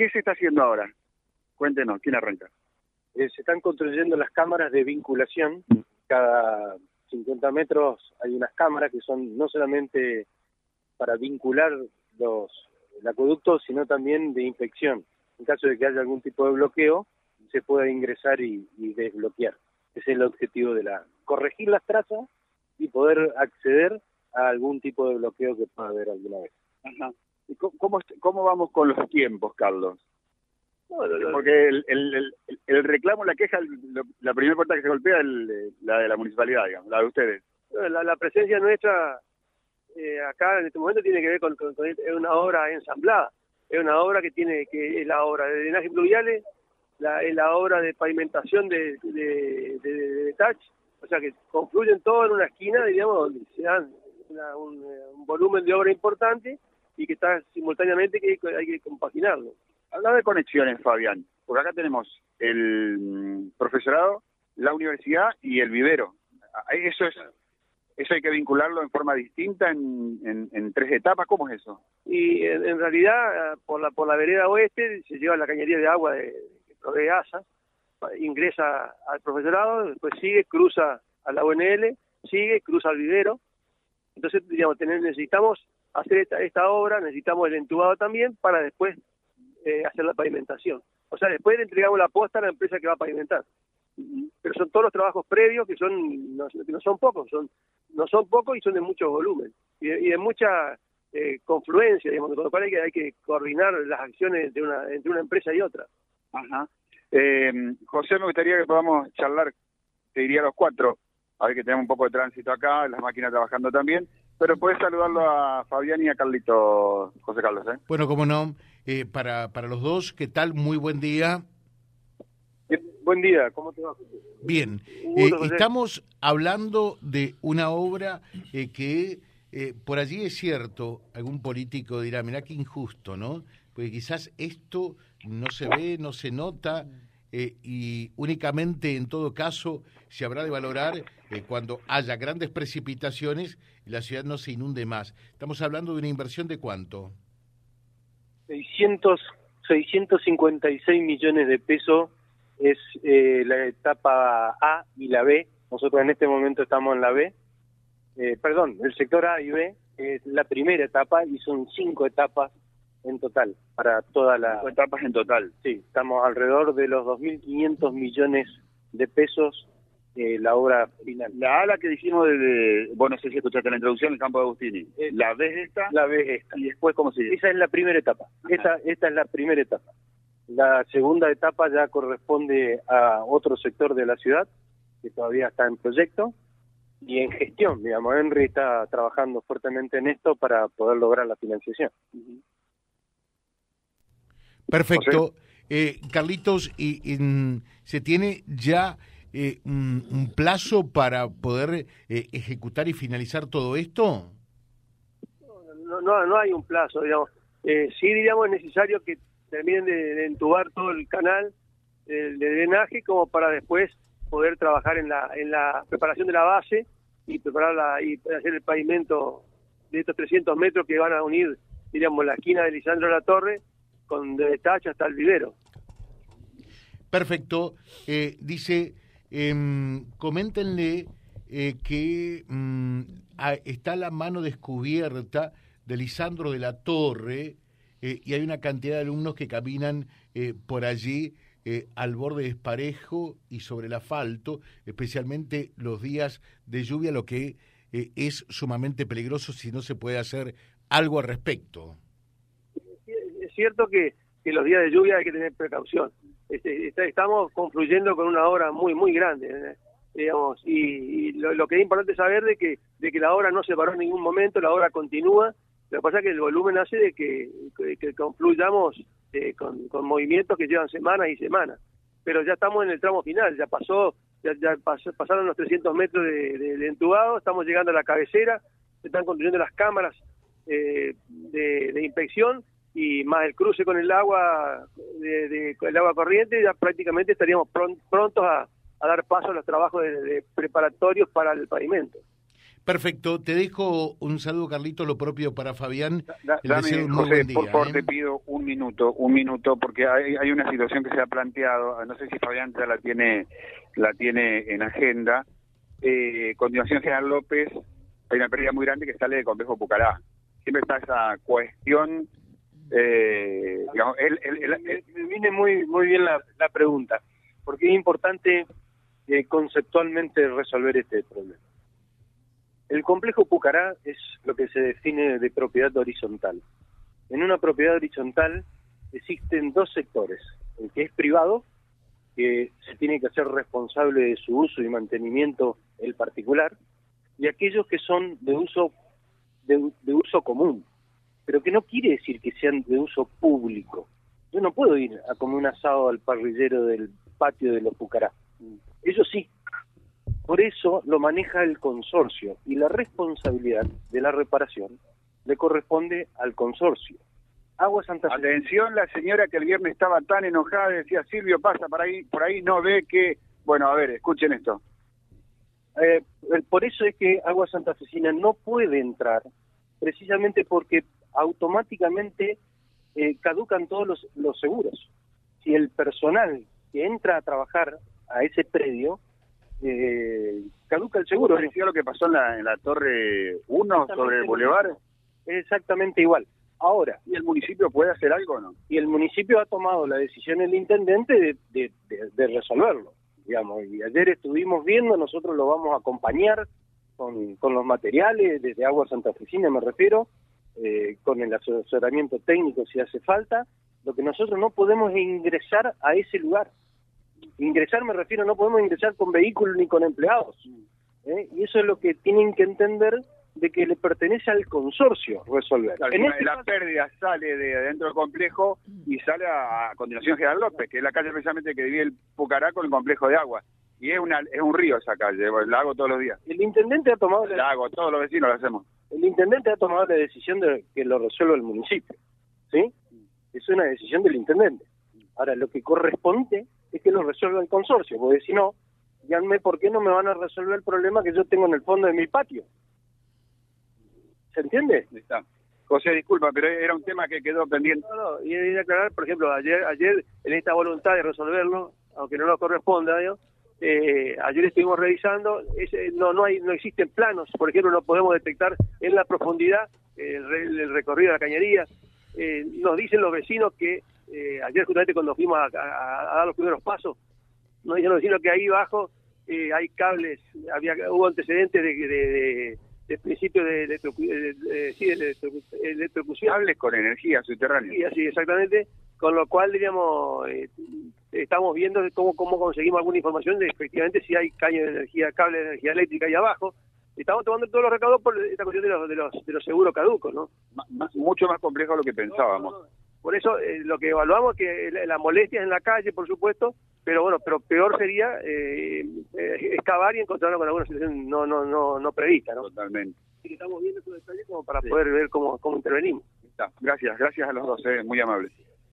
¿Qué se está haciendo ahora? Cuéntenos, ¿quién arranca? Eh, se están construyendo las cámaras de vinculación. Cada 50 metros hay unas cámaras que son no solamente para vincular los el acueducto, sino también de inspección. En caso de que haya algún tipo de bloqueo, se pueda ingresar y, y desbloquear. Ese es el objetivo de la... corregir las trazas y poder acceder a algún tipo de bloqueo que pueda haber alguna vez. Ajá. ¿Y cómo, cómo, vamos con los tiempos, Carlos? Porque el, el, el, el reclamo, la queja, la primera puerta que se golpea es la de la municipalidad, digamos, la de ustedes. La, la presencia nuestra eh, acá en este momento tiene que ver con, con- con- es una obra ensamblada, es una obra que tiene que es la obra de drenaje pluviales, la, es la obra de pavimentación de, de, de, de touch, o sea que confluyen todo en una esquina, digamos, donde se dan una- un, eh, un volumen de obra importante y que está simultáneamente que hay que compaginarlo. Habla de conexiones, Fabián, porque acá tenemos el mm, profesorado, la universidad y el vivero. Ah, Eso es eso hay que vincularlo en forma distinta en, en, en tres etapas. ¿Cómo es eso? y en, en realidad eh, por la por la vereda oeste se lleva la cañería de agua de, que provee ASA, ingresa al profesorado, después sigue, cruza a la UNL, sigue, cruza al vivero. Entonces, digamos, tener, necesitamos hacer esta, esta obra, necesitamos el entubado también para después eh, hacer la pavimentación. O sea, después le entregamos la posta a la empresa que va a pavimentar. Pero son todos los trabajos previos que son no, que no son pocos, son no son pocos y son de mucho volumen y de, mucha eh, confluencia, digamos, con lo hay que, hay que coordinar las acciones de una, entre una empresa y otra. Ajá. Eh, José, me gustaría que podamos charlar, te diría los cuatro, a ver que tenemos un poco de tránsito acá, las máquinas trabajando también, pero puedes saludarlo a Fabián y a Carlito, José Carlos, ¿eh? Bueno, como no, eh, para, para los dos, ¿qué tal? Muy buen día. Buen día, ¿cómo te va? Bien, eh, estamos hablando de una obra eh, que eh, por allí es cierto, algún político dirá, mirá qué injusto, ¿no? Porque quizás esto no se ve, no se nota eh, y únicamente en todo caso se habrá de valorar eh, cuando haya grandes precipitaciones y la ciudad no se inunde más. Estamos hablando de una inversión de cuánto? 600, 656 millones de pesos es eh, la etapa A y la B. Nosotros en este momento estamos en la B. Eh, perdón, el sector A y B es la primera etapa y son cinco etapas en total para toda la... Cinco etapas en total. Sí, estamos alrededor de los 2.500 millones de pesos eh, la obra final. La ala que dijimos de, bueno, no sé si escuchaste la introducción, el campo de Agustini. Eh, la ves esta La B es esta. y después, ¿cómo sigue? Esa es la primera etapa. Esta, esta es la primera etapa. La segunda etapa ya corresponde a otro sector de la ciudad que todavía está en proyecto y en gestión. Digamos, Henry está trabajando fuertemente en esto para poder lograr la financiación. Perfecto. Eh, Carlitos, y, y, mm, ¿se tiene ya eh, un, un plazo para poder eh, ejecutar y finalizar todo esto? No, no, no hay un plazo, digamos. Eh, sí, digamos, es necesario que terminen de, de entubar todo el canal de drenaje como para después poder trabajar en la, en la preparación de la base y prepararla y hacer el pavimento de estos 300 metros que van a unir, diríamos, la esquina de Lisandro de la Torre con de Tacha hasta el vivero. Perfecto. Eh, dice, em, coméntenle eh, que mm, ah, está la mano descubierta de Lisandro de la Torre eh, y hay una cantidad de alumnos que caminan eh, por allí eh, al borde desparejo y sobre el asfalto, especialmente los días de lluvia, lo que eh, es sumamente peligroso si no se puede hacer algo al respecto. Es cierto que, que los días de lluvia hay que tener precaución. Este, está- estamos confluyendo con una obra muy, muy grande, ¿eh? digamos, y, y lo, lo que es importante saber de que, de que la obra no se paró en ningún momento, la obra continúa. Lo que pasa es que el volumen hace de que, confluyamos eh, con, movimientos que llevan semanas y semanas. Pero ya estamos en el tramo final, ya pasó, ya, pasaron los 300 metros de, entubado, estamos llegando a la cabecera, se están construyendo las cámaras eh, de inspección y más el cruce con el agua de, de- con el agua corriente ya prácticamente estaríamos pron- prontos a, a dar paso a los trabajos de, de preparatorios para el pavimento Perfecto, te dejo un saludo, Carlito, lo propio para Fabián. Da, dame, José, por favor, ¿eh? te pido un minuto, un minuto, porque hay, hay, una situación que se ha planteado, no sé si Fabián ya la tiene, la tiene en agenda. Eh, continuación, General López, hay una pérdida muy grande que sale del complejo Pucará. Siempre está esa cuestión, eh, me viene muy, muy bien la, la pregunta, porque es importante eh, conceptualmente resolver este problema. El complejo Pucará es lo que se define de propiedad horizontal. En una propiedad horizontal existen dos sectores, el que es privado, que se tiene que hacer responsable de su uso y mantenimiento el particular, y aquellos que son de uso de, uso común, pero que no quiere decir que sean de uso público. Yo no puedo ir a comer un asado al parrillero del patio de los Pucará. Eso sí, por eso lo maneja el consorcio y la responsabilidad de la reparación le corresponde al consorcio. Agua Santa Fe. Atención, la señora que el viernes estaba tan enojada decía, Silvio, pasa por ahí, por ahí no ve que... Bueno, a ver, escuchen esto. Eh, por eso es que Agua Santa Fecina no puede entrar, precisamente porque automáticamente eh, caducan todos los, los seguros. Si el personal que entra a trabajar a ese predio eh, caduca el seguro. ¿Parecía lo que pasó en la, en la Torre 1 sobre el Boulevard? Exactamente igual. Ahora. ¿Y el municipio puede hacer algo o no? Y el municipio ha tomado la decisión, el intendente, de, de, resolverlo. digamos Y ayer estuvimos viendo, nosotros lo vamos a acompañar con, con los materiales, desde Agua Santa Oficina me refiero, eh, con el asesoramiento técnico si hace falta. Lo que nosotros no podemos es ingresar a ese lugar ingresar me refiero, no podemos ingresar con vehículos ni con empleados. ¿eh? Y eso es lo que tienen que entender de que le pertenece al consorcio resolver. en este la pérdida sale de adentro del complejo y sale a, continuación General López, que es la calle precisamente que divide el Pucará con el complejo de agua. Y es, una, es un río esa calle, la hago todos los días. El intendente ha tomado... La, hago, todos los vecinos lo hacemos. El intendente ha tomado la decisión de que lo resuelva el municipio, ¿sí? Es una decisión del intendente. Ahora, lo que corresponde es que lo resuelva el consorcio, porque si no, díganme por qué no me van a resolver el problema que yo tengo en el fondo de mi patio. ¿Se entiende? Está. José, disculpa, pero era un tema que quedó pendiente. No, no, y de aclarar, por ejemplo, ayer, ayer en esta voluntad de resolverlo, aunque no nos corresponda, eh, ayer estuvimos revisando, no no hay no existen planos, por ejemplo, no podemos detectar en la profundidad el, recorrido de la cañería. Eh, nos dicen los vecinos que eh, ayer justamente cuando fuimos a, dar los primeros pasos, nos dijeron los vecinos que ahí abajo eh, hay cables, había hubo antecedentes de, de, de, principio de, de, Cables con energía subterránea. Sí, exactamente, con lo cual, diríamos, eh, estamos viendo cómo, cómo conseguimos alguna información de efectivamente si hay caña de energía, cable de energía eléctrica ahí abajo, estamos tomando todos los recaudos por esta cuestión de los, de los, de los seguros caducos, ¿no? mucho más complejo de lo que pensábamos. Por eso eh, lo que evaluamos es que la, molestia es en la calle, por supuesto, pero bueno, pero peor sería eh, eh excavar y encontrarnos con alguna situación no no no no prevista, ¿no? Totalmente. Y estamos viendo esos detalles como para poder ver cómo, cómo intervenimos. Gracias, gracias a los dos, eh, muy amables.